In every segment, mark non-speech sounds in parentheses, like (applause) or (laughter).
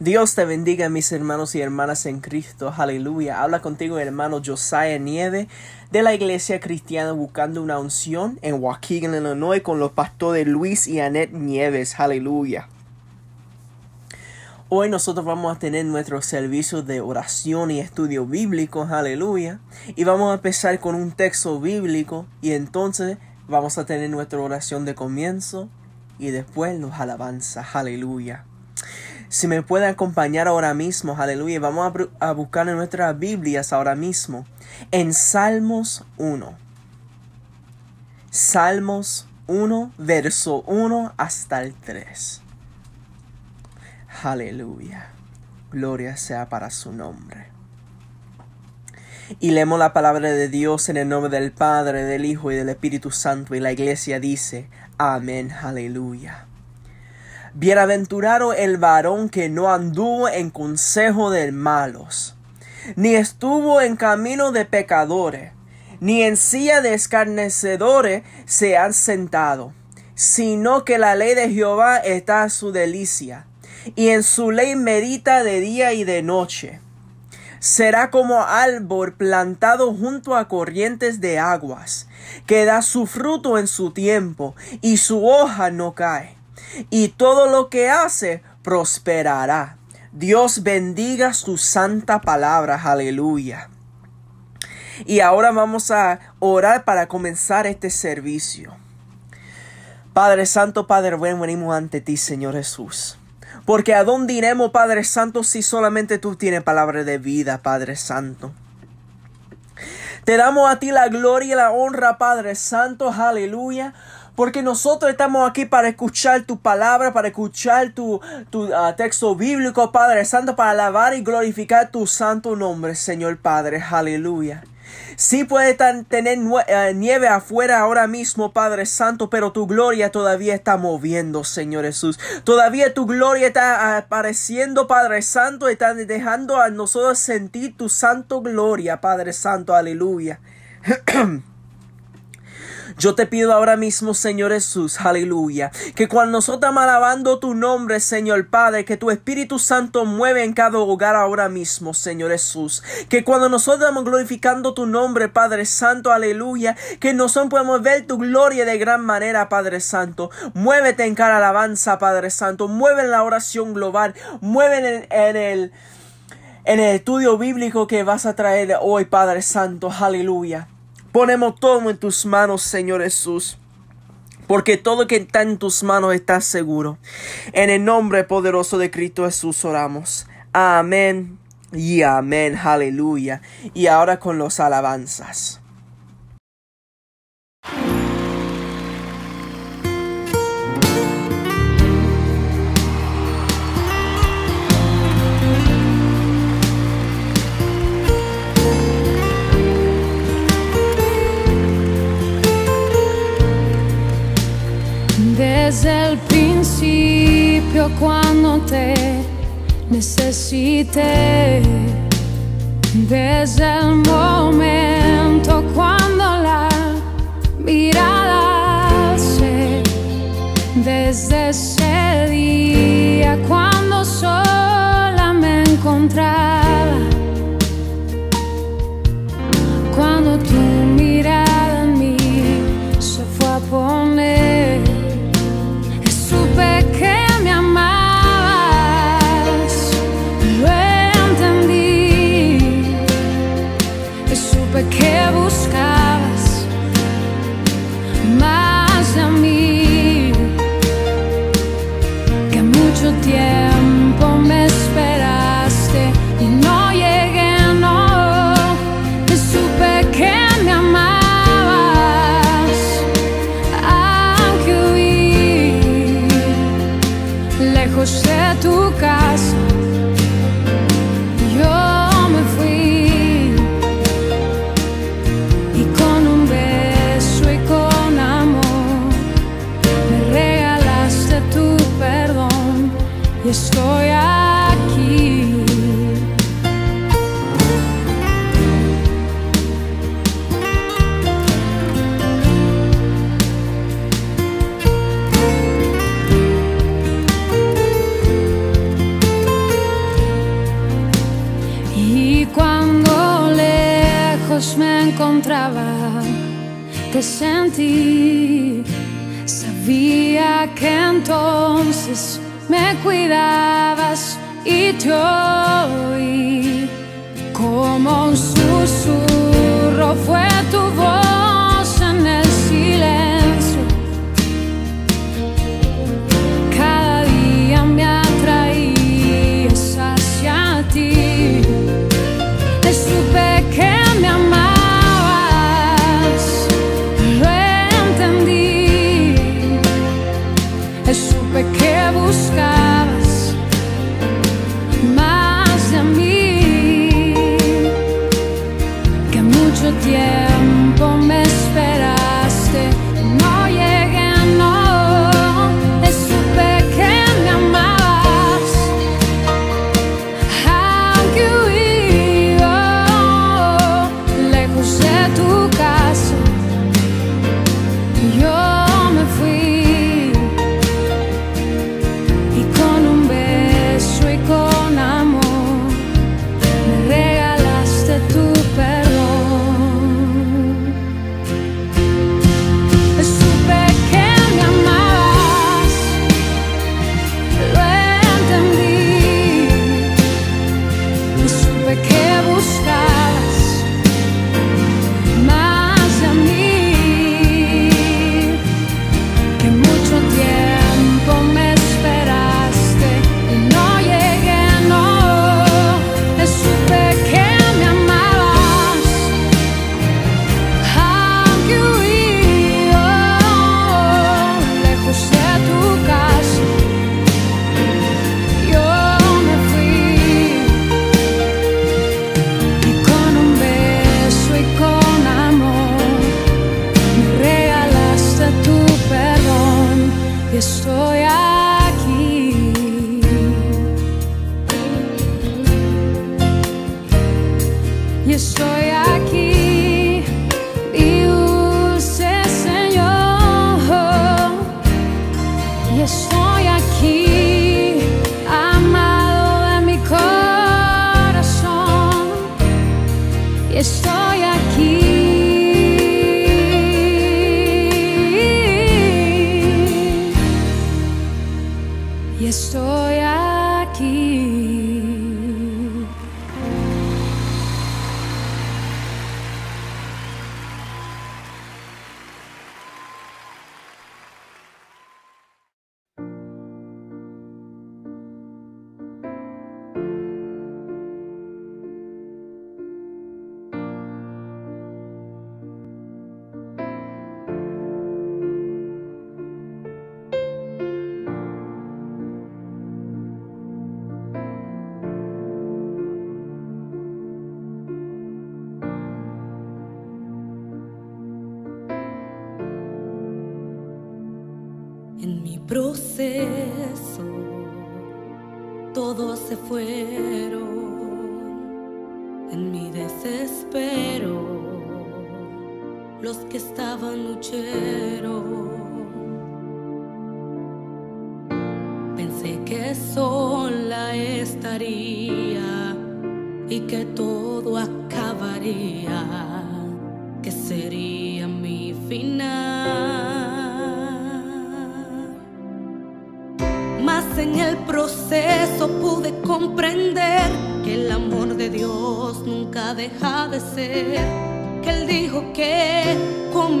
Dios te bendiga, mis hermanos y hermanas en Cristo. Aleluya. Habla contigo, hermano Josiah Nieve, de la Iglesia Cristiana Buscando una Unción en Waukegan, Illinois, con los pastores Luis y Annette Nieves. Aleluya. Hoy nosotros vamos a tener nuestro servicio de oración y estudio bíblico, aleluya. Y vamos a empezar con un texto bíblico y entonces vamos a tener nuestra oración de comienzo y después los alabanzas, aleluya. Si me puede acompañar ahora mismo, aleluya, vamos a, buscar en nuestras Biblias ahora mismo, en Salmos 1. Salmos 1, verso 1 hasta el 3. Aleluya. Gloria sea para su nombre. Y leemos la palabra de Dios en el nombre del Padre, del Hijo y del Espíritu Santo. Y la iglesia dice, Amén, aleluya. Bienaventurado el varón que no anduvo en consejo de malos, ni estuvo en camino de pecadores, ni en silla de escarnecedores se han sentado, sino que la ley de Jehová está a su delicia, y en su ley medita de día y de noche. Será como árbol plantado junto a corrientes de aguas, que da su fruto en su tiempo, y su hoja no cae y todo lo que hace prosperará. Dios bendiga su santa palabra, aleluya. Y ahora vamos a orar para comenzar este servicio. Padre Santo, Padre bueno, venimos ante ti, Señor Jesús. Porque a dónde iremos, Padre Santo, si solamente tú tienes palabra de vida, Padre Santo. Te damos a ti la gloria y la honra, Padre Santo, aleluya, porque nosotros estamos aquí para escuchar tu palabra, para escuchar tu, tu ah, texto bíblico, Padre Santo, para alabar y glorificar tu santo nombre, Señor Padre. Aleluya. Sí puede tener eh, nieve afuera ahora mismo, Padre Santo, pero tu gloria todavía está moviendo, Señor Jesús. Todavía tu gloria está apareciendo, Padre Santo, está dejando a nosotros sentir tu santo gloria, Padre Santo. Aleluya. (clears throat) Yo te pido ahora mismo, Señor Jesús, aleluya, que cuando nosotros estamos alabando tu nombre, Señor Padre, que tu Espíritu Santo mueve en cada hogar ahora mismo, Señor Jesús. Que cuando nosotros estamos glorificando tu nombre, Padre Santo, aleluya, que nosotros podemos ver tu gloria de gran manera, Padre Santo. Muévete en cada alabanza, Padre Santo. Mueve en la oración global. Mueve en el, en el estudio bíblico que vas a traer hoy, Padre Santo, aleluya. Ponemos todo en tus manos, Señor Jesús. Porque todo que está en tus manos está seguro. En el nombre poderoso de Cristo Jesús oramos. Amén y amén. Aleluya. Y ahora con los alabanzas. Desde el principio cuando te necesité, desde el momento cuando la mirada se, desde sentí. Sabía que entonces me cuidabas y yo. e estou aqui.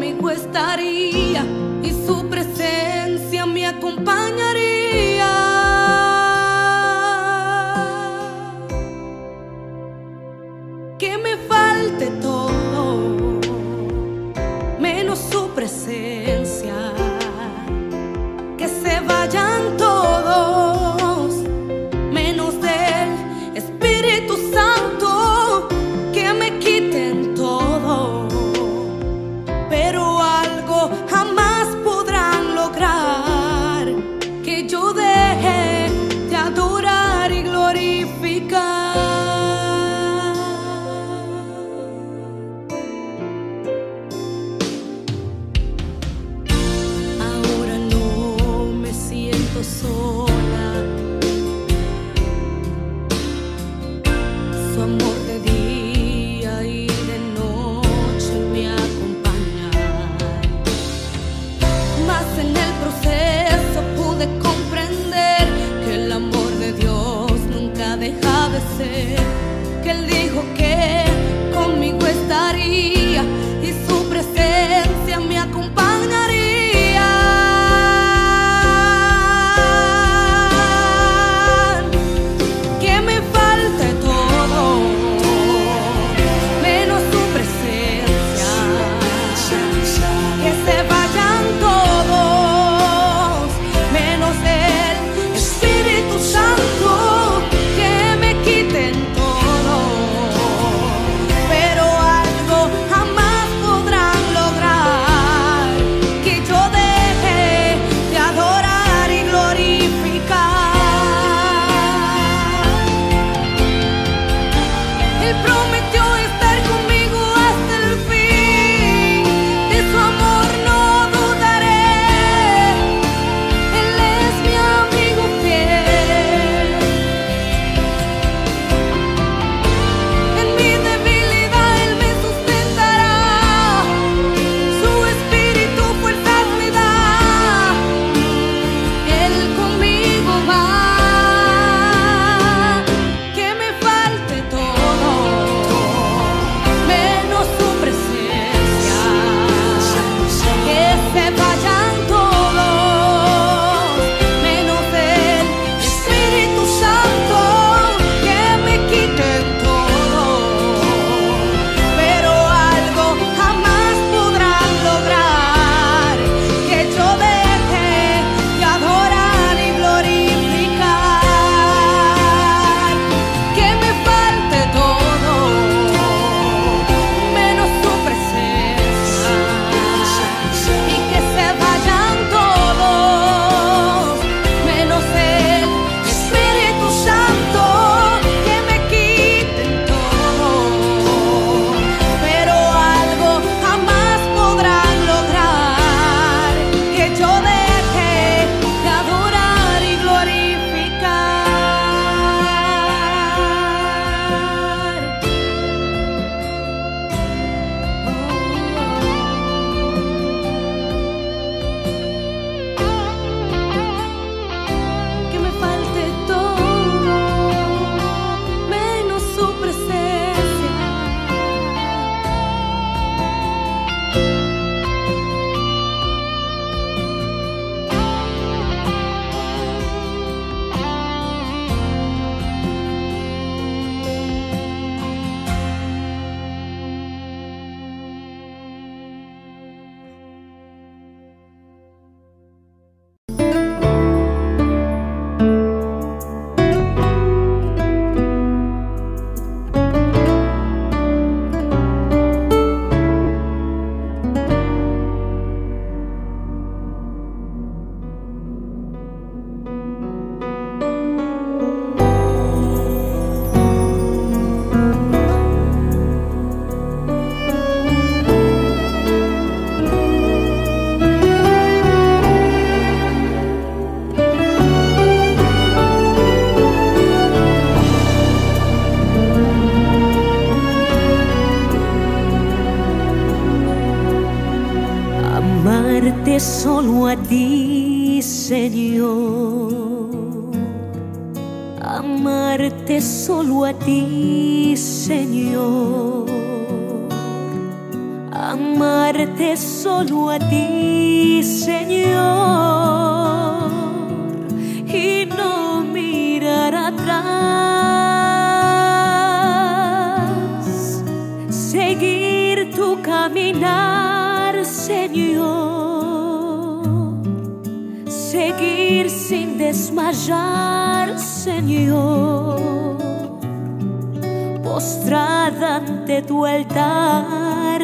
conmigo estaría y su presencia me acompañaría.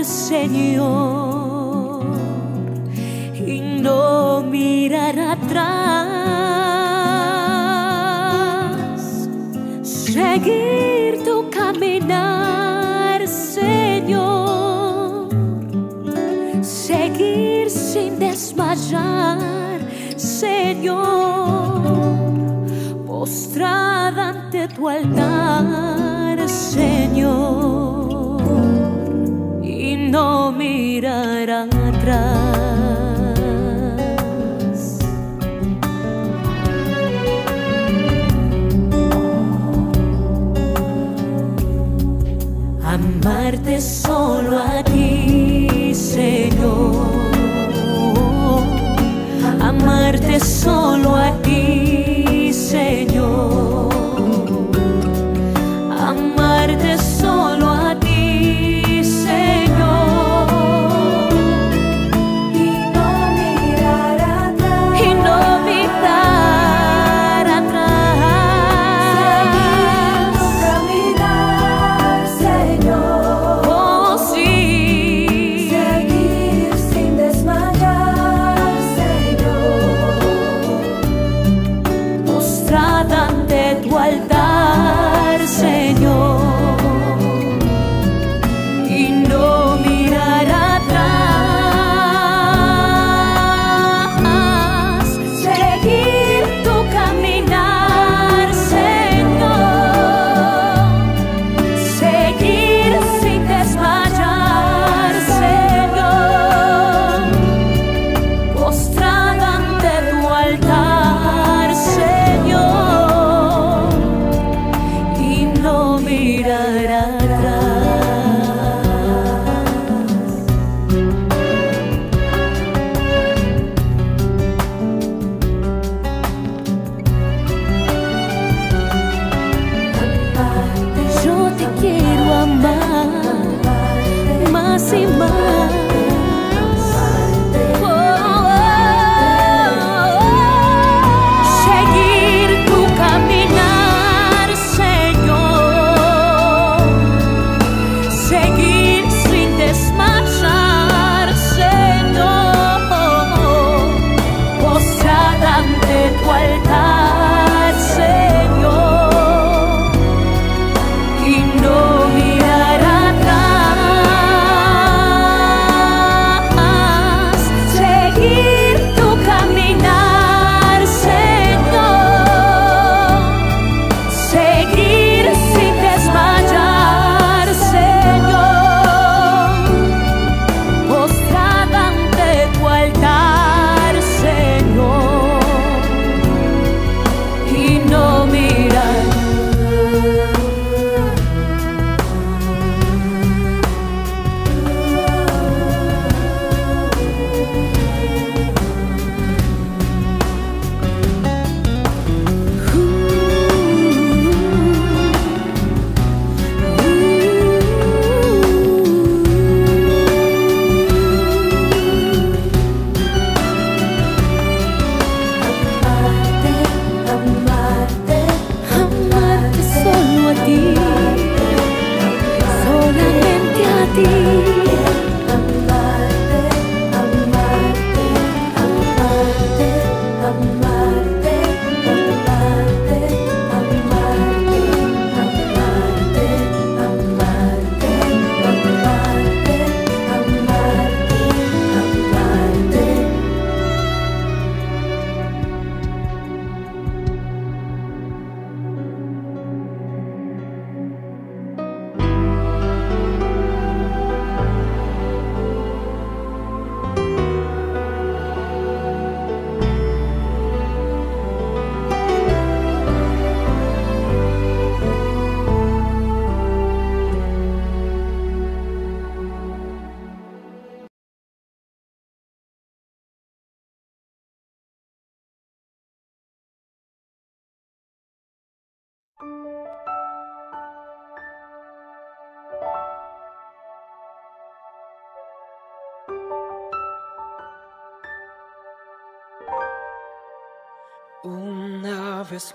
Señor y no mirar atrás. Seguir tu caminar, Señor. Seguir sin desmayar, Señor. Postrada ante tu altar, Señor. atrás. Amarte solo a ti, Señor. Amarte solo a ti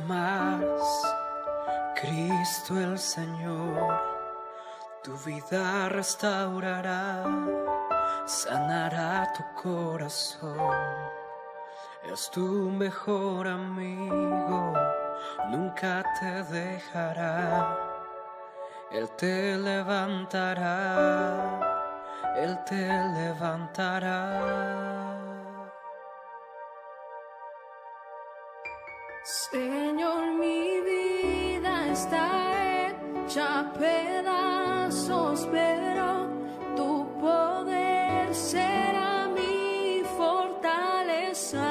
más, Cristo el Señor, tu vida restaurará, sanará tu corazón. Es tu mejor amigo, nunca te dejará. Él te levantará, Él te levantará. está hecha pedazos, pero tu poder será mi fortaleza.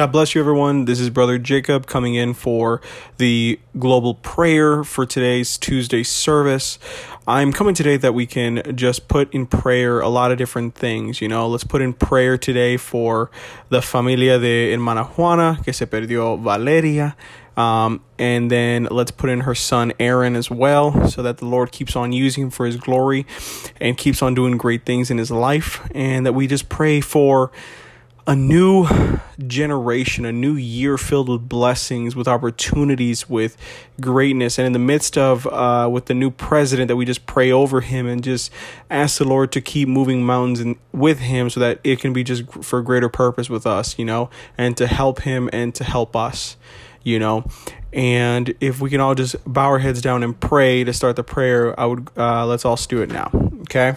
God bless you, everyone. This is Brother Jacob coming in for the global prayer for today's Tuesday service. I'm coming today that we can just put in prayer a lot of different things. You know, let's put in prayer today for the familia de Hermana Juana, que se perdió Valeria. Um, and then let's put in her son Aaron as well, so that the Lord keeps on using him for his glory and keeps on doing great things in his life. And that we just pray for a new generation, a new year filled with blessings, with opportunities, with greatness. And in the midst of, uh, with the new president, that we just pray over him and just ask the Lord to keep moving mountains and with him so that it can be just for greater purpose with us, you know, and to help him and to help us, you know. And if we can all just bow our heads down and pray to start the prayer, I would, uh, let's all do it now, okay?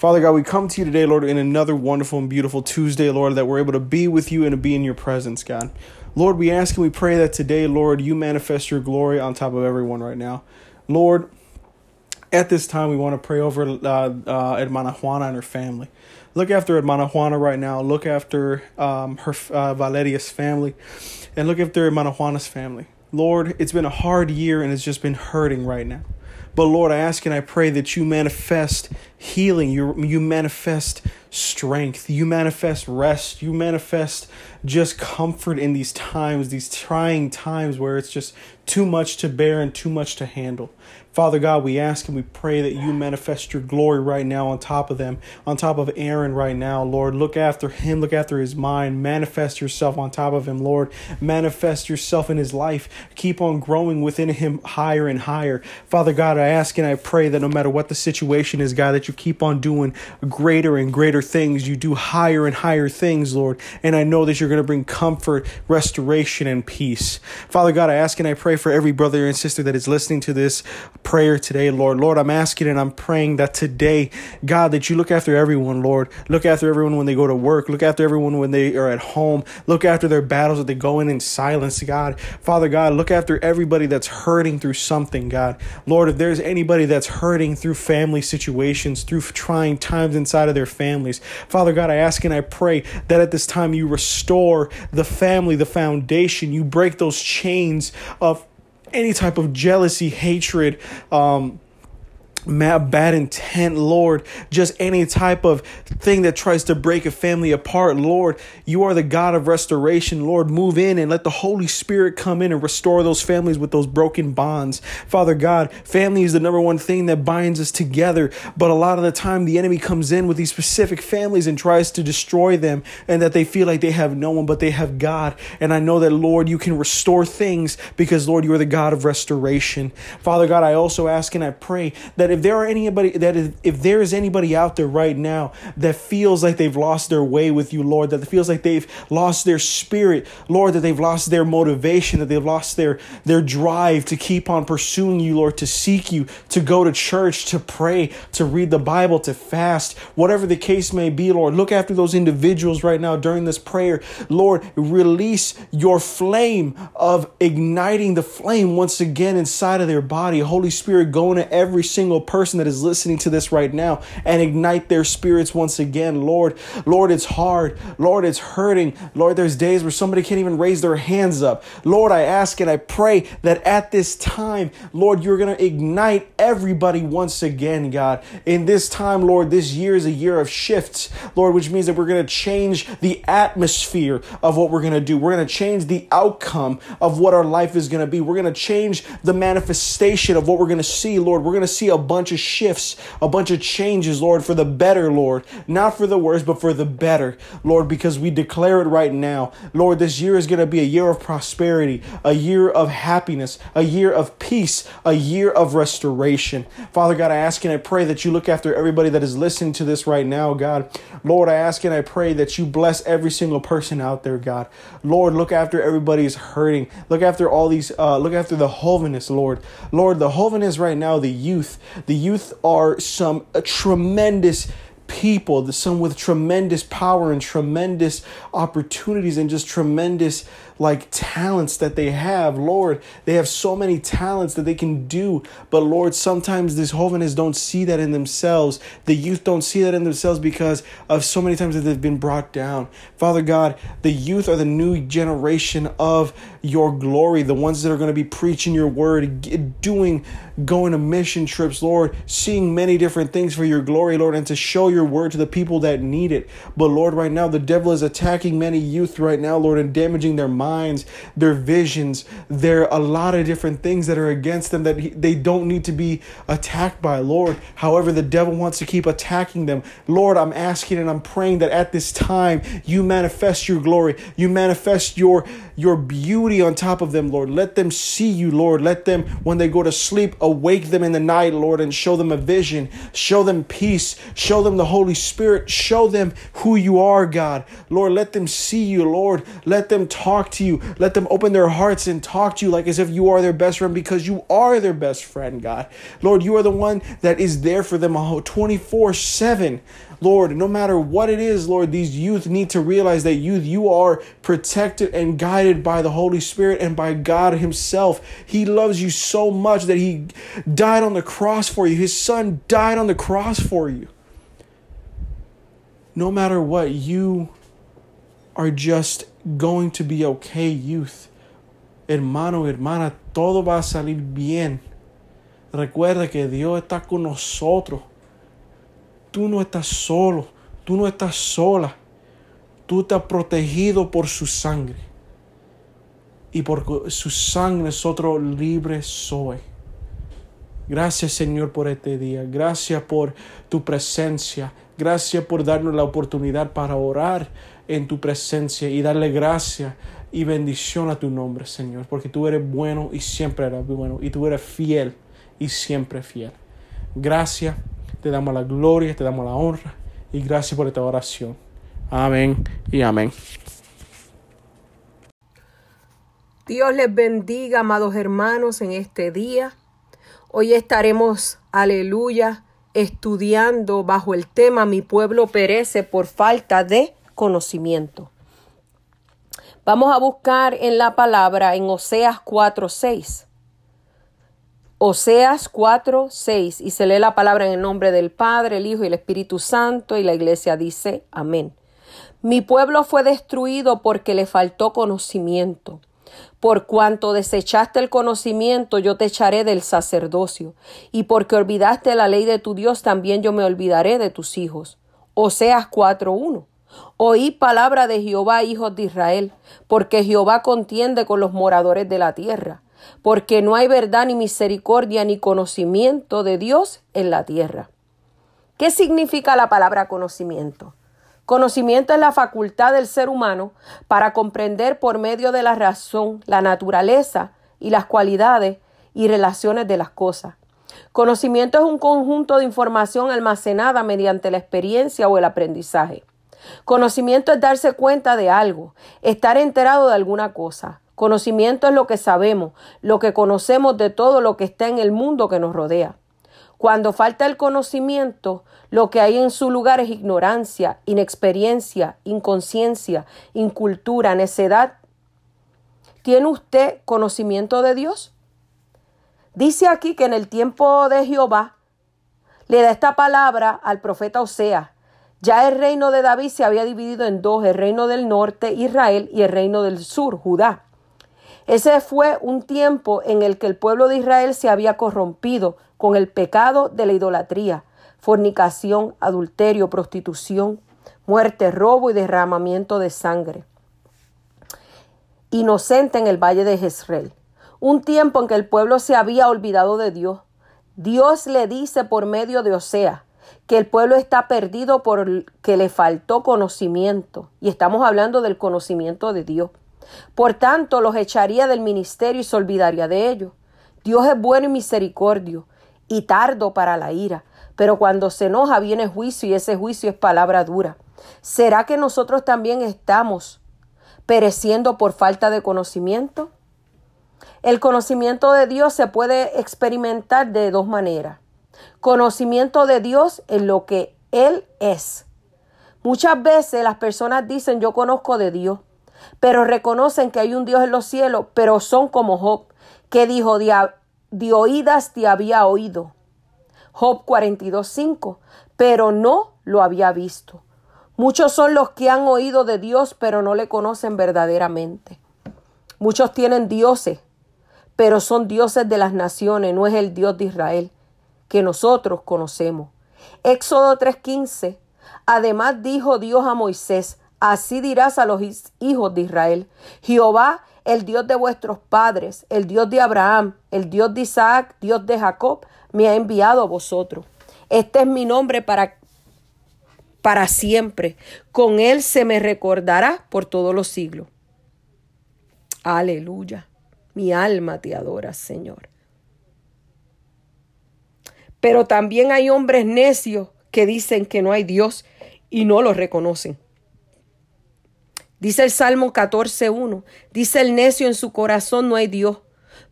Father God, we come to you today, Lord, in another wonderful and beautiful Tuesday, Lord, that we're able to be with you and to be in your presence, God. Lord, we ask and we pray that today, Lord, you manifest your glory on top of everyone right now. Lord, at this time, we want to pray over uh, uh, Hermana Juana and her family. Look after Hermana Juana right now. Look after um, her uh, Valeria's family, and look after Hermana Juana's family. Lord, it's been a hard year and it's just been hurting right now. But Lord, I ask and I pray that you manifest healing, you, you manifest strength, you manifest rest, you manifest just comfort in these times, these trying times where it's just too much to bear and too much to handle. Father God, we ask and we pray that you manifest your glory right now on top of them, on top of Aaron right now, Lord. Look after him, look after his mind, manifest yourself on top of him, Lord. Manifest yourself in his life. Keep on growing within him higher and higher. Father God, I ask and I pray that no matter what the situation is, God, that you keep on doing greater and greater things. You do higher and higher things, Lord. And I know that you're going to bring comfort, restoration, and peace. Father God, I ask and I pray for every brother and sister that is listening to this prayer today, Lord. Lord, I'm asking and I'm praying that today, God, that you look after everyone, Lord. Look after everyone when they go to work. Look after everyone when they are at home. Look after their battles that they go in in silence, God. Father God, look after everybody that's hurting through something, God. Lord, if there's anybody that's hurting through family situations, through trying times inside of their families, Father God, I ask and I pray that at this time you restore the family, the foundation. You break those chains of any type of jealousy, hatred, um, bad intent, Lord, just any type of thing that tries to break a family apart, Lord, you are the God of restoration, Lord. Move in and let the Holy Spirit come in and restore those families with those broken bonds. Father God, family is the number one thing that binds us together, but a lot of the time the enemy comes in with these specific families and tries to destroy them, and that they feel like they have no one, but they have God. And I know that, Lord, you can restore things because, Lord, you are the God of restoration. Father God, I also ask and I pray that if there are anybody that if, if there is anybody out there right now that feels like they've lost their way with you, Lord, that feels like they've lost their spirit, Lord, that they've lost their motivation, that they've lost their their drive to keep on pursuing you, Lord, to seek you, to go to church, to pray, to read the Bible, to fast, whatever the case may be, Lord, look after those individuals right now during this prayer. Lord, release your flame of igniting the flame once again inside of their body. Holy Spirit, go into every single person that is listening to this right now and ignite their spirits once again. Lord, Lord, it's hard. Lord, it's hurting. Lord, there's days where somebody can't even raise their hands up. Lord, I ask and I pray that at this time, Lord, you're going to ignite everybody once again, God. In this time, Lord, this year is a year of shifts, Lord, which means that we're going to change the atmosphere of what we're going to do. We're going to change the outcome of what our life is going to be. We're going to change the manifestation of what we're going to see, Lord. We're going to see a bunch of shifts, a bunch of changes, Lord, for the better, Lord. Not for the worse, but for the better, Lord, because we declare it right now. Lord, this year is going to be a year of prosperity, a year of happiness, a year of peace, a year of restoration. Father God, I ask and I pray that you look after everybody that is listening to this right now, God. Lord, I ask and I pray that you bless every single person out there, God. Lord, look after everybody who's hurting. Look after all these, uh, look after the holiness, Lord. Lord, the holiness right now, the youth. The youth are some uh, tremendous people, some with tremendous power and tremendous opportunities and just tremendous like talents that they have. Lord, they have so many talents that they can do. But Lord, sometimes these holiness don't see that in themselves. The youth don't see that in themselves because of so many times that they've been brought down. Father God, the youth are the new generation of your glory, the ones that are going to be preaching your word, doing, going to mission trips, Lord, seeing many different things for your glory, Lord, and to show your word to the people that need it. But Lord, right now, the devil is attacking many youth right now, Lord, and damaging their minds minds, their visions. There are a lot of different things that are against them that he, they don't need to be attacked by, Lord. However, the devil wants to keep attacking them. Lord, I'm asking and I'm praying that at this time you manifest your glory, you manifest your your beauty on top of them, Lord. Let them see you, Lord. Let them, when they go to sleep, awake them in the night, Lord, and show them a vision. Show them peace. Show them the Holy Spirit. Show them who you are, God. Lord, let them see you, Lord. Let them talk to you. Let them open their hearts and talk to you like as if you are their best friend because you are their best friend, God. Lord, you are the one that is there for them 24 7. Lord, no matter what it is, Lord, these youth need to realize that youth, you are protected and guided by the Holy Spirit and by God Himself. He loves you so much that He died on the cross for you. His Son died on the cross for you. No matter what, you are just going to be okay, youth. Hermano, hermana, todo va a salir bien. Recuerda que Dios está con nosotros. Tú no estás solo, tú no estás sola. Tú estás protegido por su sangre. Y por su sangre nosotros libres soy. Gracias Señor por este día. Gracias por tu presencia. Gracias por darnos la oportunidad para orar en tu presencia y darle gracia y bendición a tu nombre, Señor. Porque tú eres bueno y siempre eres bueno. Y tú eres fiel y siempre fiel. Gracias te damos la gloria, te damos la honra y gracias por esta oración. Amén y amén. Dios les bendiga, amados hermanos, en este día. Hoy estaremos, aleluya, estudiando bajo el tema Mi pueblo perece por falta de conocimiento. Vamos a buscar en la palabra en Oseas 4:6. Oseas 4, 6, y se lee la palabra en el nombre del Padre, el Hijo y el Espíritu Santo, y la iglesia dice, amén. Mi pueblo fue destruido porque le faltó conocimiento. Por cuanto desechaste el conocimiento, yo te echaré del sacerdocio, y porque olvidaste la ley de tu Dios, también yo me olvidaré de tus hijos. Oseas 4.1. Oí palabra de Jehová, hijos de Israel, porque Jehová contiende con los moradores de la tierra porque no hay verdad ni misericordia ni conocimiento de Dios en la tierra. ¿Qué significa la palabra conocimiento? Conocimiento es la facultad del ser humano para comprender por medio de la razón la naturaleza y las cualidades y relaciones de las cosas. Conocimiento es un conjunto de información almacenada mediante la experiencia o el aprendizaje. Conocimiento es darse cuenta de algo, estar enterado de alguna cosa. Conocimiento es lo que sabemos, lo que conocemos de todo lo que está en el mundo que nos rodea. Cuando falta el conocimiento, lo que hay en su lugar es ignorancia, inexperiencia, inconsciencia, incultura, necedad. ¿Tiene usted conocimiento de Dios? Dice aquí que en el tiempo de Jehová le da esta palabra al profeta Osea. Ya el reino de David se había dividido en dos, el reino del norte, Israel, y el reino del sur, Judá. Ese fue un tiempo en el que el pueblo de Israel se había corrompido con el pecado de la idolatría, fornicación, adulterio, prostitución, muerte, robo y derramamiento de sangre. Inocente en el valle de Jezreel. Un tiempo en que el pueblo se había olvidado de Dios. Dios le dice por medio de Osea que el pueblo está perdido porque le faltó conocimiento. Y estamos hablando del conocimiento de Dios. Por tanto, los echaría del ministerio y se olvidaría de ellos. Dios es bueno y misericordio y tardo para la ira, pero cuando se enoja viene juicio y ese juicio es palabra dura. ¿Será que nosotros también estamos pereciendo por falta de conocimiento? El conocimiento de Dios se puede experimentar de dos maneras. Conocimiento de Dios en lo que Él es. Muchas veces las personas dicen yo conozco de Dios, pero reconocen que hay un Dios en los cielos, pero son como Job, que dijo de, oídas te había oído. Job 42.5, pero no lo había visto. Muchos son los que han oído de Dios, pero no le conocen verdaderamente. Muchos tienen dioses, pero son dioses de las naciones, no es el Dios de Israel que nosotros conocemos. Éxodo 3:15. Además dijo Dios a Moisés, así dirás a los hijos de Israel, Jehová, el Dios de vuestros padres, el Dios de Abraham, el Dios de Isaac, Dios de Jacob, me ha enviado a vosotros. Este es mi nombre para para siempre. Con él se me recordará por todos los siglos. Aleluya. Mi alma te adora, Señor. Pero también hay hombres necios que dicen que no hay Dios y no lo reconocen. Dice el Salmo 14.1, dice el necio en su corazón no hay Dios.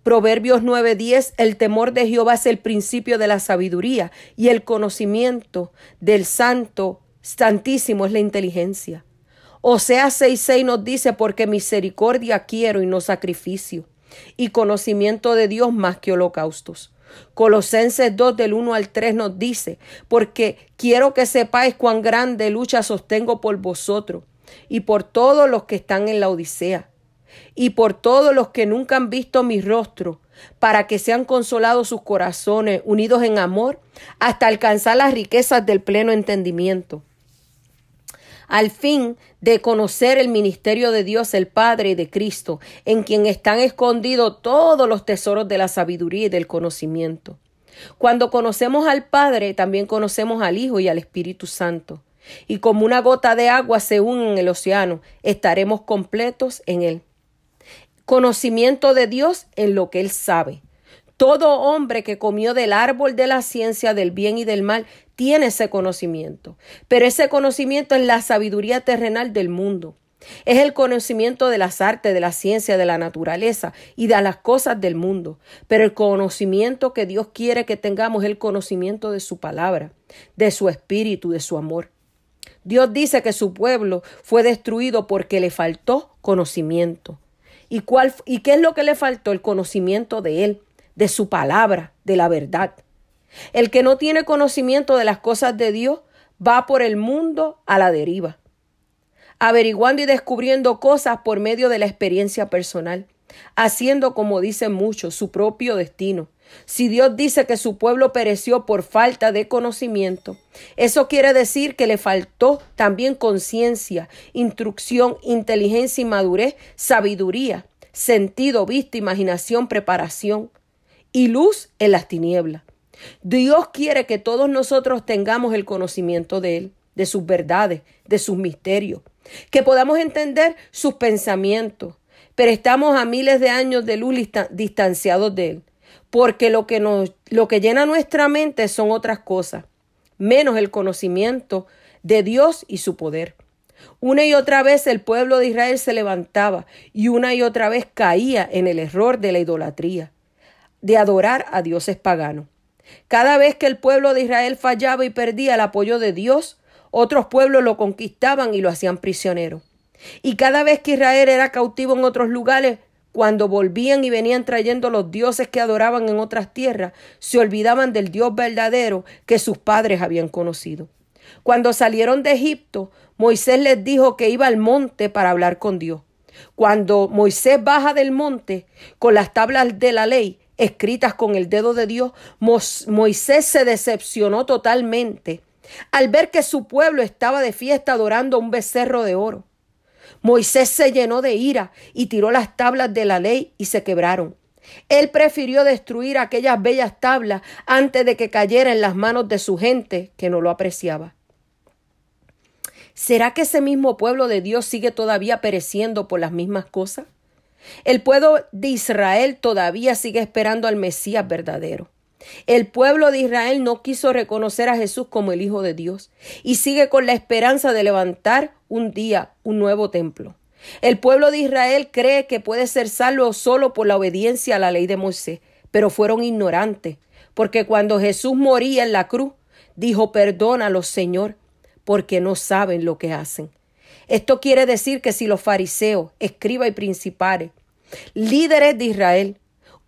Proverbios 9:10, el temor de Jehová es el principio de la sabiduría y el conocimiento del santo santísimo es la inteligencia. Osea 6:6 nos dice, porque misericordia quiero y no sacrificio, y conocimiento de Dios más que holocaustos. Colosenses 2 del 1 al 3 nos dice, porque quiero que sepáis cuán grande lucha sostengo por vosotros y por todos los que están en la Odisea y por todos los que nunca han visto mi rostro, para que sean consolados sus corazones, unidos en amor, hasta alcanzar las riquezas del pleno entendimiento al fin de conocer el ministerio de Dios el Padre y de Cristo, en quien están escondidos todos los tesoros de la sabiduría y del conocimiento. Cuando conocemos al Padre, también conocemos al Hijo y al Espíritu Santo. Y como una gota de agua se une en el océano, estaremos completos en Él. Conocimiento de Dios en lo que Él sabe. Todo hombre que comió del árbol de la ciencia del bien y del mal tiene ese conocimiento, pero ese conocimiento es la sabiduría terrenal del mundo. Es el conocimiento de las artes, de la ciencia, de la naturaleza y de las cosas del mundo. Pero el conocimiento que Dios quiere que tengamos es el conocimiento de su palabra, de su espíritu, de su amor. Dios dice que su pueblo fue destruido porque le faltó conocimiento. ¿Y, cuál, ¿Y qué es lo que le faltó? El conocimiento de Él, de su palabra, de la verdad. El que no tiene conocimiento de las cosas de Dios va por el mundo a la deriva, averiguando y descubriendo cosas por medio de la experiencia personal, haciendo, como dicen muchos, su propio destino. Si Dios dice que su pueblo pereció por falta de conocimiento, eso quiere decir que le faltó también conciencia, instrucción, inteligencia y madurez, sabiduría, sentido, vista, imaginación, preparación y luz en las tinieblas. Dios quiere que todos nosotros tengamos el conocimiento de Él, de sus verdades, de sus misterios, que podamos entender sus pensamientos, pero estamos a miles de años de luz distanciados de Él, porque lo que, nos, lo que llena nuestra mente son otras cosas, menos el conocimiento de Dios y su poder. Una y otra vez el pueblo de Israel se levantaba y una y otra vez caía en el error de la idolatría, de adorar a dioses paganos. Cada vez que el pueblo de Israel fallaba y perdía el apoyo de Dios, otros pueblos lo conquistaban y lo hacían prisionero. Y cada vez que Israel era cautivo en otros lugares, cuando volvían y venían trayendo los dioses que adoraban en otras tierras, se olvidaban del Dios verdadero que sus padres habían conocido. Cuando salieron de Egipto, Moisés les dijo que iba al monte para hablar con Dios. Cuando Moisés baja del monte con las tablas de la ley, escritas con el dedo de Dios, Moisés se decepcionó totalmente al ver que su pueblo estaba de fiesta adorando un becerro de oro. Moisés se llenó de ira y tiró las tablas de la ley y se quebraron. Él prefirió destruir aquellas bellas tablas antes de que cayera en las manos de su gente que no lo apreciaba. ¿Será que ese mismo pueblo de Dios sigue todavía pereciendo por las mismas cosas? El pueblo de Israel todavía sigue esperando al Mesías verdadero. El pueblo de Israel no quiso reconocer a Jesús como el Hijo de Dios y sigue con la esperanza de levantar un día un nuevo templo. El pueblo de Israel cree que puede ser salvo solo por la obediencia a la ley de Moisés, pero fueron ignorantes, porque cuando Jesús moría en la cruz, dijo, perdónalos, Señor, porque no saben lo que hacen. Esto quiere decir que si los fariseos, escribas y principales, líderes de Israel,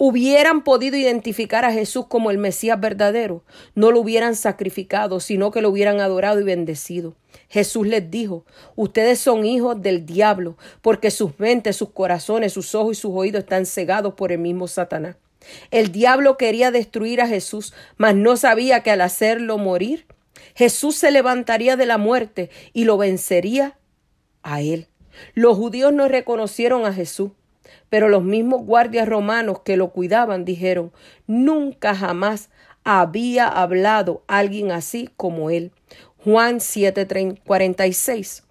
hubieran podido identificar a Jesús como el Mesías verdadero, no lo hubieran sacrificado, sino que lo hubieran adorado y bendecido. Jesús les dijo, ustedes son hijos del diablo, porque sus mentes, sus corazones, sus ojos y sus oídos están cegados por el mismo Satanás. El diablo quería destruir a Jesús, mas no sabía que al hacerlo morir, Jesús se levantaría de la muerte y lo vencería a él. Los judíos no reconocieron a Jesús. Pero los mismos guardias romanos que lo cuidaban dijeron, nunca jamás había hablado alguien así como él. Juan 7:46.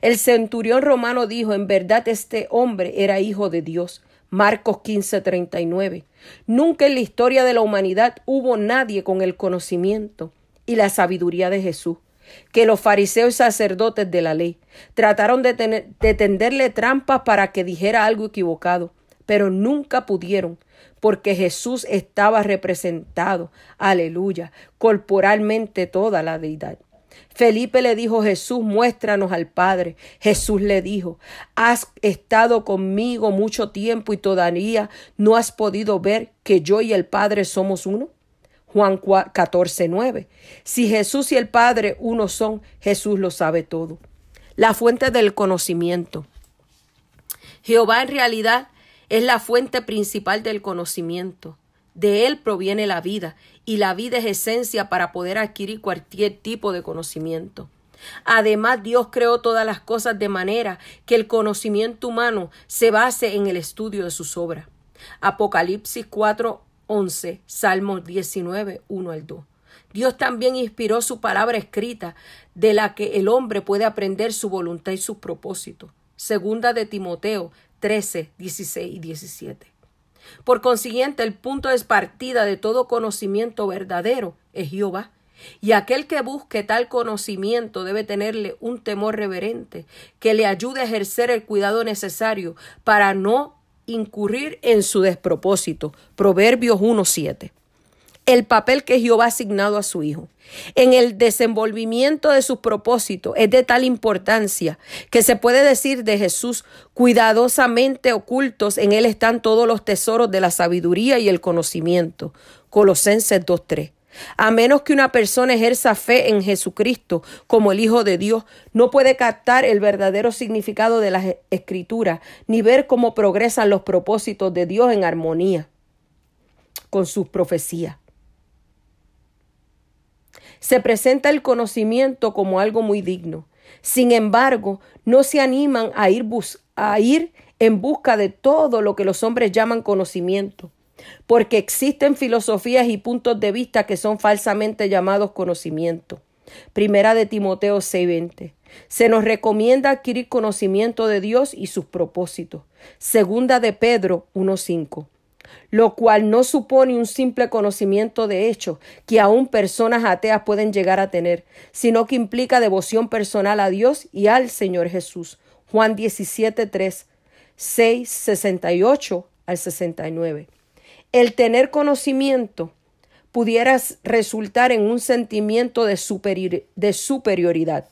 El centurión romano dijo, en verdad este hombre era hijo de Dios. Marcos 15:39. Nunca en la historia de la humanidad hubo nadie con el conocimiento y la sabiduría de Jesús que los fariseos y sacerdotes de la ley trataron de, tenderle trampas para que dijera algo equivocado, pero nunca pudieron, porque Jesús estaba representado, aleluya, corporalmente toda la deidad. Felipe le dijo Jesús, muéstranos al Padre. Jesús le dijo, has estado conmigo mucho tiempo y todavía no has podido ver que yo y el Padre somos uno. Juan 14, 9. Si Jesús y el Padre uno son, Jesús lo sabe todo. La fuente del conocimiento. Jehová en realidad es la fuente principal del conocimiento. De él proviene la vida, y la vida es esencia para poder adquirir cualquier tipo de conocimiento. Además, Dios creó todas las cosas de manera que el conocimiento humano se base en el estudio de sus obras. Apocalipsis 4, 11, Salmos 19, 1 al 2. Dios también inspiró su palabra escrita, de la que el hombre puede aprender su voluntad y sus propósitos. Segunda de Timoteo 13, 16 y 17. Por consiguiente, el punto de partida de todo conocimiento verdadero es Jehová. Y aquel que busque tal conocimiento debe tenerle un temor reverente que le ayude a ejercer el cuidado necesario para no incurrir en su despropósito. Proverbios 1.7. El papel que Jehová ha asignado a su Hijo. En el desenvolvimiento de sus propósitos es de tal importancia que se puede decir de Jesús, cuidadosamente ocultos en él están todos los tesoros de la sabiduría y el conocimiento. Colosenses 2.3. A menos que una persona ejerza fe en Jesucristo como el Hijo de Dios, no puede captar el verdadero significado de las escrituras, ni ver cómo progresan los propósitos de Dios en armonía con sus profecías. Se presenta el conocimiento como algo muy digno. Sin embargo, no se animan a ir, a ir en busca de todo lo que los hombres llaman conocimiento porque existen filosofías y puntos de vista que son falsamente llamados conocimiento. Primera de Timoteo 6:20. Se nos recomienda adquirir conocimiento de Dios y sus propósitos. Segunda de Pedro 1:5 lo cual no supone un simple conocimiento de hechos que aún personas ateas pueden llegar a tener, sino que implica devoción personal a Dios y al Señor Jesús. Juan 17, 3, 6, 68 al 69 el tener conocimiento pudiera resultar en un sentimiento de, superioridad.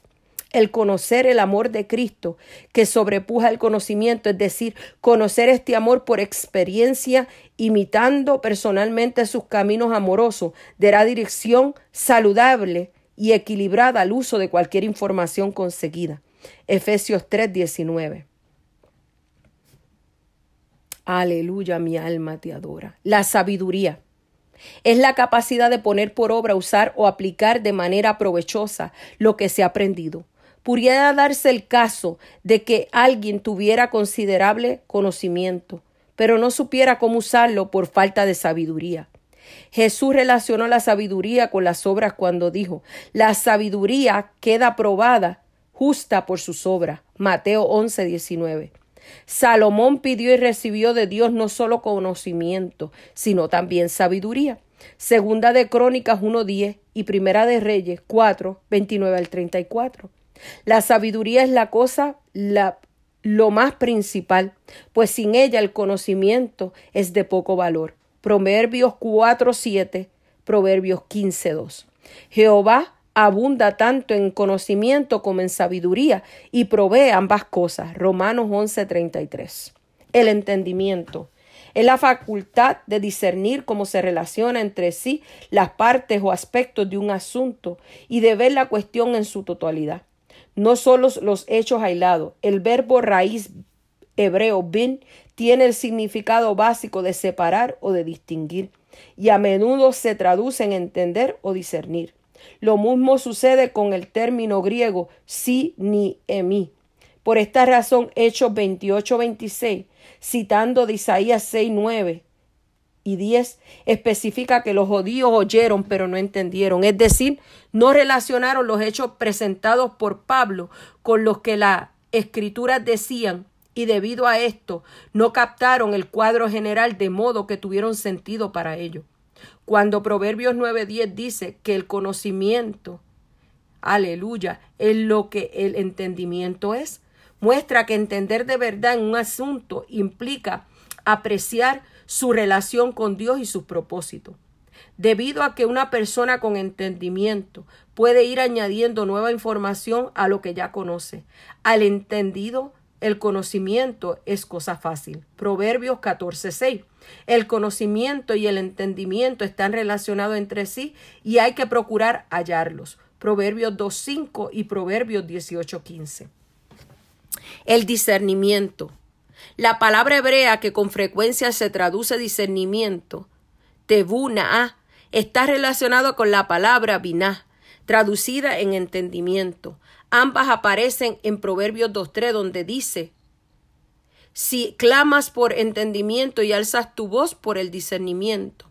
El conocer el amor de Cristo que sobrepuja el conocimiento, es decir, conocer este amor por experiencia, imitando personalmente sus caminos amorosos, dará dirección saludable y equilibrada al uso de cualquier información conseguida. Efesios 3:19. Aleluya, mi alma te adora. La sabiduría es la capacidad de poner por obra, usar o aplicar de manera provechosa lo que se ha aprendido. Pudiera darse el caso de que alguien tuviera considerable conocimiento, pero no supiera cómo usarlo por falta de sabiduría. Jesús relacionó la sabiduría con las obras cuando dijo, la sabiduría queda probada justa por sus obras. Mateo 11, 19. Salomón pidió y recibió de Dios no solo conocimiento, sino también sabiduría. Segunda de Crónicas 1.10 y Primera de Reyes 4, 29 al 34. La sabiduría es la cosa, la, lo más principal, pues sin ella el conocimiento es de poco valor. Proverbios 4.7, Proverbios 15.2. Jehová abunda tanto en conocimiento como en sabiduría y provee ambas cosas. Romanos 11:33. El entendimiento es la facultad de discernir cómo se relaciona entre sí las partes o aspectos de un asunto y de ver la cuestión en su totalidad. No solo los hechos aislados. El verbo raíz hebreo bin tiene el significado básico de separar o de distinguir y a menudo se traduce en entender o discernir. Lo mismo sucede con el término griego si ni emi. Por esta razón, Hechos 28, 26, citando de Isaías 6, 9 y 10, especifica que los judíos oyeron pero no entendieron. Es decir, no relacionaron los hechos presentados por Pablo con los que las escrituras decían y debido a esto no captaron el cuadro general de modo que tuvieron sentido para ellos. Cuando Proverbios 9:10 dice que el conocimiento, aleluya, es lo que el entendimiento es, muestra que entender de verdad en un asunto implica apreciar su relación con Dios y sus propósitos. Debido a que una persona con entendimiento puede ir añadiendo nueva información a lo que ya conoce. Al entendido el conocimiento es cosa fácil. Proverbios 14:6. El conocimiento y el entendimiento están relacionados entre sí y hay que procurar hallarlos. Proverbios 2:5 y Proverbios 18:15. El discernimiento. La palabra hebrea que con frecuencia se traduce discernimiento, tebuna, está relacionado con la palabra binah, traducida en entendimiento. Ambas aparecen en Proverbios 2.3 donde dice, si clamas por entendimiento y alzas tu voz por el discernimiento.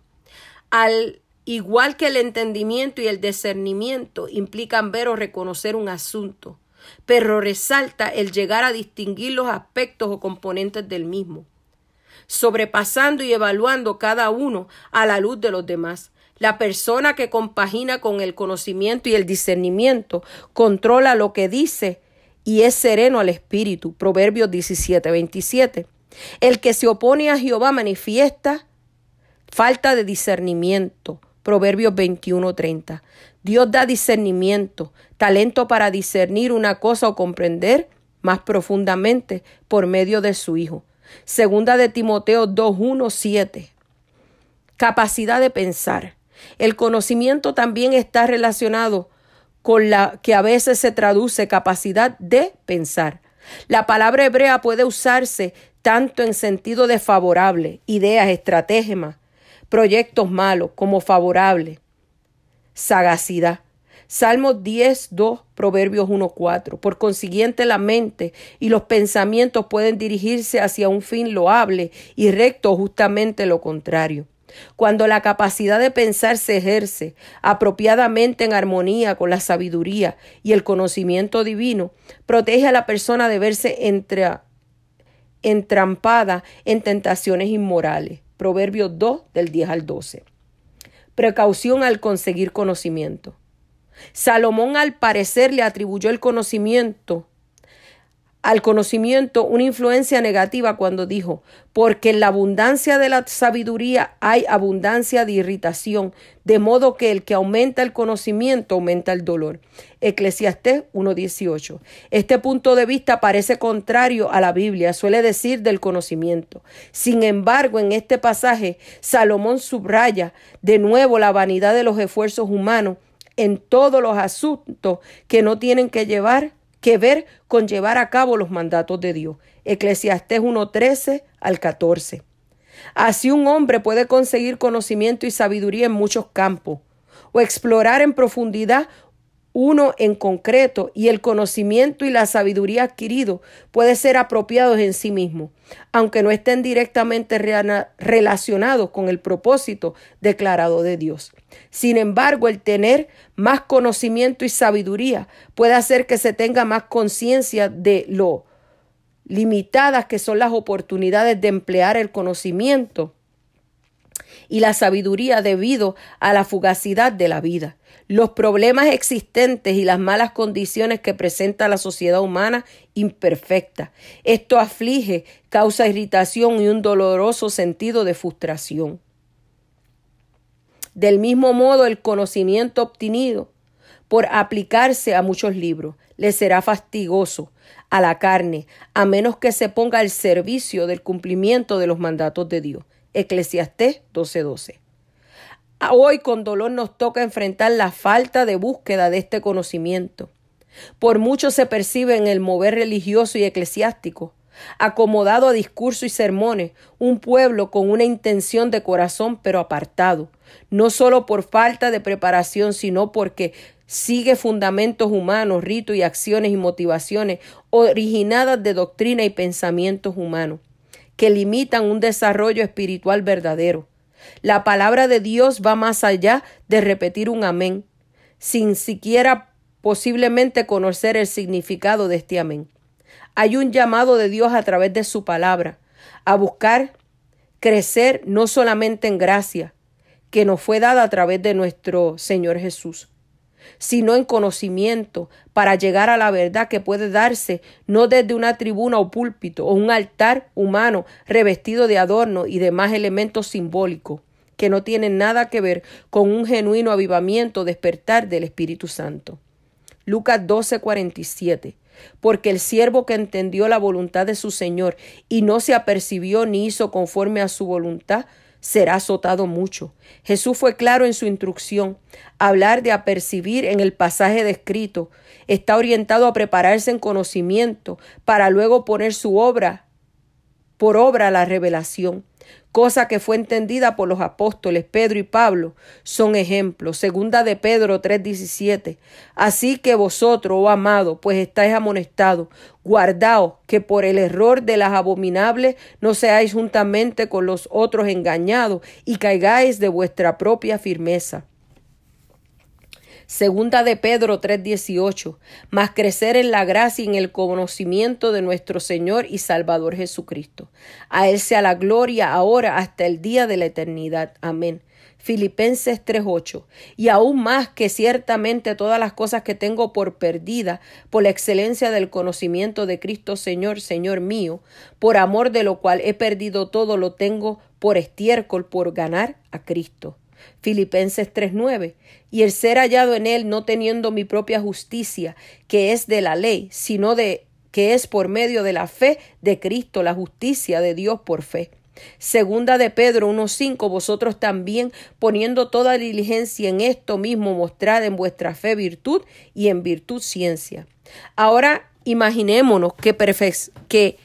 Al igual que el entendimiento y el discernimiento implican ver o reconocer un asunto, pero resalta el llegar a distinguir los aspectos o componentes del mismo, sobrepasando y evaluando cada uno a la luz de los demás. La persona que compagina con el conocimiento y el discernimiento controla lo que dice y es sereno al espíritu. Proverbios 17, 27. El que se opone a Jehová manifiesta falta de discernimiento. Proverbios 21, 30. Dios da discernimiento, talento para discernir una cosa o comprender más profundamente por medio de su Hijo. Segunda de Timoteo 2, 1, 7. Capacidad de pensar. El conocimiento también está relacionado con la que a veces se traduce capacidad de pensar. La palabra hebrea puede usarse tanto en sentido de favorable, ideas, estrategias, proyectos malos, como favorable, sagacidad. Salmos 10, 2, Proverbios 1, 4. Por consiguiente, la mente y los pensamientos pueden dirigirse hacia un fin loable y recto, justamente lo contrario. Cuando la capacidad de pensar se ejerce apropiadamente en armonía con la sabiduría y el conocimiento divino, protege a la persona de verse entrampada en tentaciones inmorales. Proverbios 2 del 10 al 12. Precaución al conseguir conocimiento. Salomón al parecer le atribuyó el conocimiento al conocimiento una influencia negativa cuando dijo, porque en la abundancia de la sabiduría hay abundancia de irritación, de modo que el que aumenta el conocimiento aumenta el dolor. Eclesiastés 1.18. Este punto de vista parece contrario a la Biblia, suele decir del conocimiento. Sin embargo, en este pasaje, Salomón subraya de nuevo la vanidad de los esfuerzos humanos en todos los asuntos que no tienen que llevar que ver con llevar a cabo los mandatos de Dios. Eclesiastés 1.13 al 14. Así un hombre puede conseguir conocimiento y sabiduría en muchos campos, o explorar en profundidad uno en concreto y el conocimiento y la sabiduría adquirido puede ser apropiados en sí mismo, aunque no estén directamente relacionados con el propósito declarado de Dios. Sin embargo, el tener más conocimiento y sabiduría puede hacer que se tenga más conciencia de lo limitadas que son las oportunidades de emplear el conocimiento y la sabiduría debido a la fugacidad de la vida, los problemas existentes y las malas condiciones que presenta la sociedad humana imperfecta. Esto aflige, causa irritación y un doloroso sentido de frustración. Del mismo modo, el conocimiento obtenido por aplicarse a muchos libros le será fastidioso a la carne, a menos que se ponga al servicio del cumplimiento de los mandatos de Dios. Eclesiastés 12:12. Hoy con dolor nos toca enfrentar la falta de búsqueda de este conocimiento. Por mucho se percibe en el mover religioso y eclesiástico, acomodado a discursos y sermones, un pueblo con una intención de corazón pero apartado, no solo por falta de preparación, sino porque sigue fundamentos humanos, ritos y acciones y motivaciones originadas de doctrina y pensamientos humanos que limitan un desarrollo espiritual verdadero. La palabra de Dios va más allá de repetir un amén, sin siquiera posiblemente conocer el significado de este amén. Hay un llamado de Dios a través de su palabra a buscar crecer no solamente en gracia, que nos fue dada a través de nuestro Señor Jesús, sino en conocimiento, para llegar a la verdad que puede darse no desde una tribuna o púlpito o un altar humano revestido de adorno y demás elementos simbólicos que no tienen nada que ver con un genuino avivamiento despertar del Espíritu Santo. Lucas 12:47 porque el siervo que entendió la voluntad de su Señor y no se apercibió ni hizo conforme a su voluntad, será azotado mucho. Jesús fue claro en su instrucción. Hablar de apercibir en el pasaje descrito está orientado a prepararse en conocimiento para luego poner su obra por obra la revelación cosa que fue entendida por los apóstoles Pedro y Pablo, son ejemplos. Segunda de Pedro 3:17. Así que vosotros, oh amado, pues estáis amonestados, guardaos que por el error de las abominables no seáis juntamente con los otros engañados y caigáis de vuestra propia firmeza. Segunda de Pedro 3:18, más crecer en la gracia y en el conocimiento de nuestro Señor y Salvador Jesucristo. A Él sea la gloria ahora hasta el día de la eternidad. Amén. Filipenses 3:8, y aún más que ciertamente todas las cosas que tengo por perdida por la excelencia del conocimiento de Cristo Señor, Señor mío, por amor de lo cual he perdido todo, lo tengo por estiércol, por ganar a Cristo. Filipenses 3:9, y el ser hallado en él no teniendo mi propia justicia, que es de la ley, sino de que es por medio de la fe de Cristo, la justicia de Dios por fe. Segunda de Pedro 1.5, vosotros también poniendo toda diligencia en esto mismo, mostrad en vuestra fe virtud y en virtud ciencia. Ahora imaginémonos que, que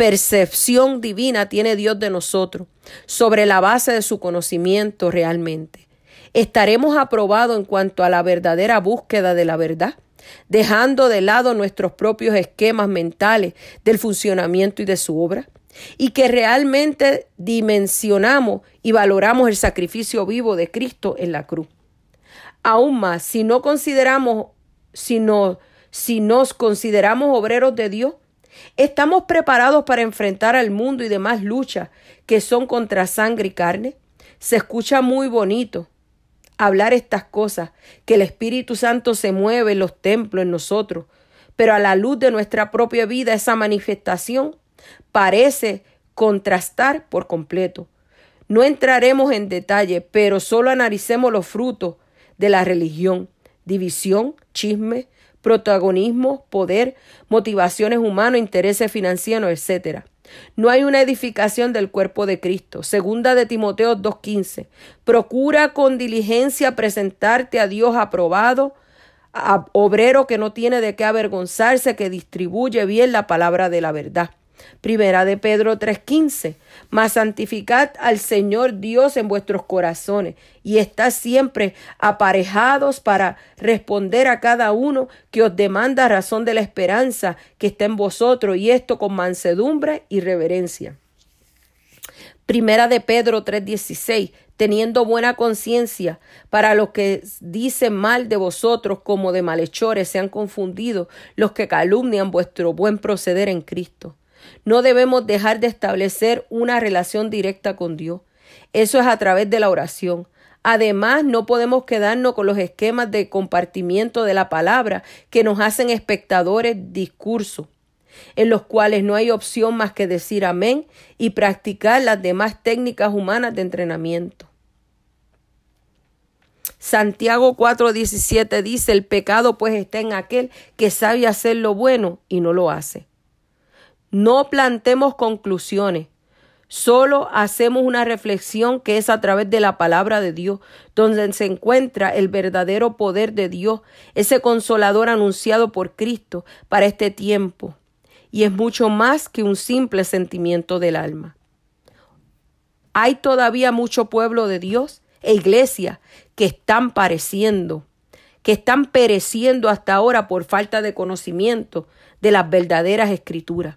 percepción divina tiene Dios de nosotros sobre la base de su conocimiento realmente. ¿Estaremos aprobados en cuanto a la verdadera búsqueda de la verdad? dejando de lado nuestros propios esquemas mentales del funcionamiento y de su obra, y que realmente dimensionamos y valoramos el sacrificio vivo de Cristo en la cruz. Aún más, si no consideramos, si, si nos consideramos obreros de Dios, ¿Estamos preparados para enfrentar al mundo y demás luchas que son contra sangre y carne? Se escucha muy bonito hablar estas cosas, que el Espíritu Santo se mueve en los templos, en nosotros, pero a la luz de nuestra propia vida esa manifestación parece contrastar por completo. No entraremos en detalle, pero solo analicemos los frutos de la religión, división, chisme, protagonismo, poder, motivaciones humanas, intereses financieros, etc. No hay una edificación del cuerpo de Cristo. Segunda de Timoteo 2.15. Procura con diligencia presentarte a Dios aprobado, a obrero que no tiene de qué avergonzarse, que distribuye bien la palabra de la verdad. Primera de Pedro 3:15. Mas santificad al Señor Dios en vuestros corazones y estad siempre aparejados para responder a cada uno que os demanda razón de la esperanza que está en vosotros y esto con mansedumbre y reverencia. Primera de Pedro 3:16, teniendo buena conciencia para los que dicen mal de vosotros como de malhechores sean confundidos los que calumnian vuestro buen proceder en Cristo. No debemos dejar de establecer una relación directa con Dios. Eso es a través de la oración. Además, no podemos quedarnos con los esquemas de compartimiento de la palabra que nos hacen espectadores discursos en los cuales no hay opción más que decir amén y practicar las demás técnicas humanas de entrenamiento. Santiago 4:17 dice, el pecado pues está en aquel que sabe hacer lo bueno y no lo hace. No plantemos conclusiones, solo hacemos una reflexión que es a través de la palabra de Dios, donde se encuentra el verdadero poder de Dios, ese consolador anunciado por Cristo para este tiempo y es mucho más que un simple sentimiento del alma. Hay todavía mucho pueblo de Dios e iglesia que están pareciendo, que están pereciendo hasta ahora por falta de conocimiento de las verdaderas escrituras.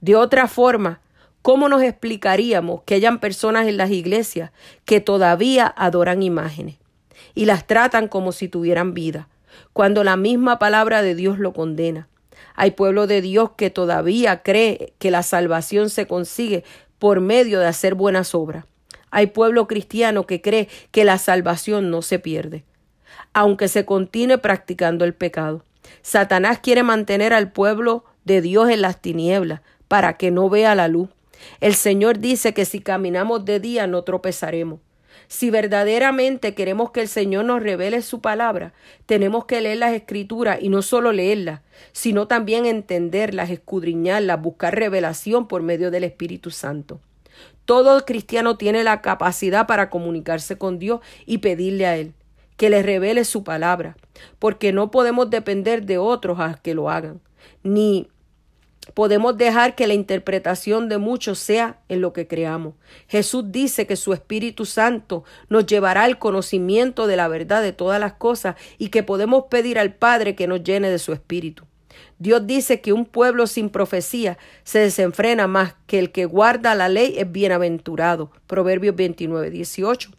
De otra forma, ¿cómo nos explicaríamos que hayan personas en las iglesias que todavía adoran imágenes y las tratan como si tuvieran vida, cuando la misma palabra de Dios lo condena? Hay pueblo de Dios que todavía cree que la salvación se consigue por medio de hacer buenas obras. Hay pueblo cristiano que cree que la salvación no se pierde, aunque se continúe practicando el pecado. Satanás quiere mantener al pueblo de Dios en las tinieblas para que no vea la luz. El Señor dice que si caminamos de día no tropezaremos. Si verdaderamente queremos que el Señor nos revele su palabra, tenemos que leer las escrituras y no solo leerlas, sino también entenderlas, escudriñarlas, buscar revelación por medio del Espíritu Santo. Todo cristiano tiene la capacidad para comunicarse con Dios y pedirle a Él que le revele su palabra, porque no podemos depender de otros a que lo hagan, ni podemos dejar que la interpretación de muchos sea en lo que creamos. Jesús dice que su Espíritu Santo nos llevará al conocimiento de la verdad de todas las cosas y que podemos pedir al Padre que nos llene de su Espíritu. Dios dice que un pueblo sin profecía se desenfrena más que el que guarda la ley es bienaventurado. Proverbios 29, 18.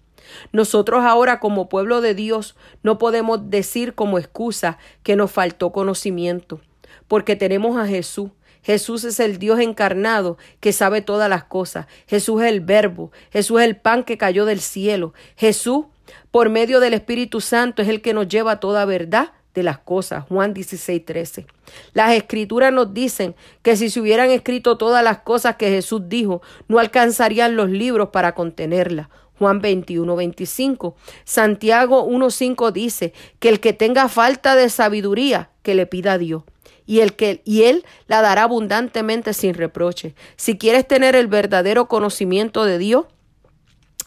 Nosotros ahora como pueblo de Dios no podemos decir como excusa que nos faltó conocimiento, porque tenemos a Jesús Jesús es el Dios encarnado que sabe todas las cosas. Jesús es el verbo. Jesús es el pan que cayó del cielo. Jesús, por medio del Espíritu Santo, es el que nos lleva toda verdad de las cosas. Juan 16, 13. Las escrituras nos dicen que si se hubieran escrito todas las cosas que Jesús dijo, no alcanzarían los libros para contenerlas. Juan 21, 25. Santiago 1, 5 dice que el que tenga falta de sabiduría, que le pida a Dios y, el que, y Él la dará abundantemente sin reproche. Si quieres tener el verdadero conocimiento de Dios,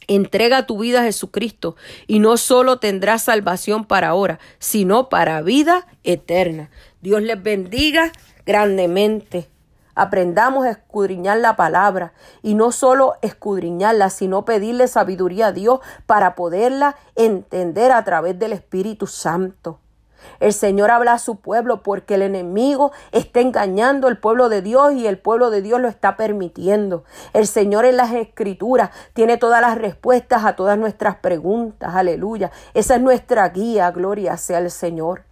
entrega tu vida a Jesucristo y no solo tendrás salvación para ahora, sino para vida eterna. Dios les bendiga grandemente. Aprendamos a escudriñar la palabra y no solo escudriñarla, sino pedirle sabiduría a Dios para poderla entender a través del Espíritu Santo. El Señor habla a su pueblo porque el enemigo está engañando al pueblo de Dios y el pueblo de Dios lo está permitiendo. El Señor en las escrituras tiene todas las respuestas a todas nuestras preguntas. Aleluya. Esa es nuestra guía. Gloria sea el Señor.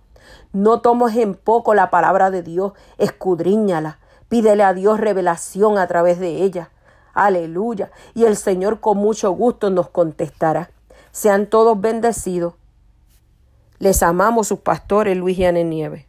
No tomes en poco la palabra de Dios. Escudriñala. Pídele a Dios revelación a través de ella. Aleluya. Y el Señor con mucho gusto nos contestará. Sean todos bendecidos. Les amamos sus pastores Luis y Nieves.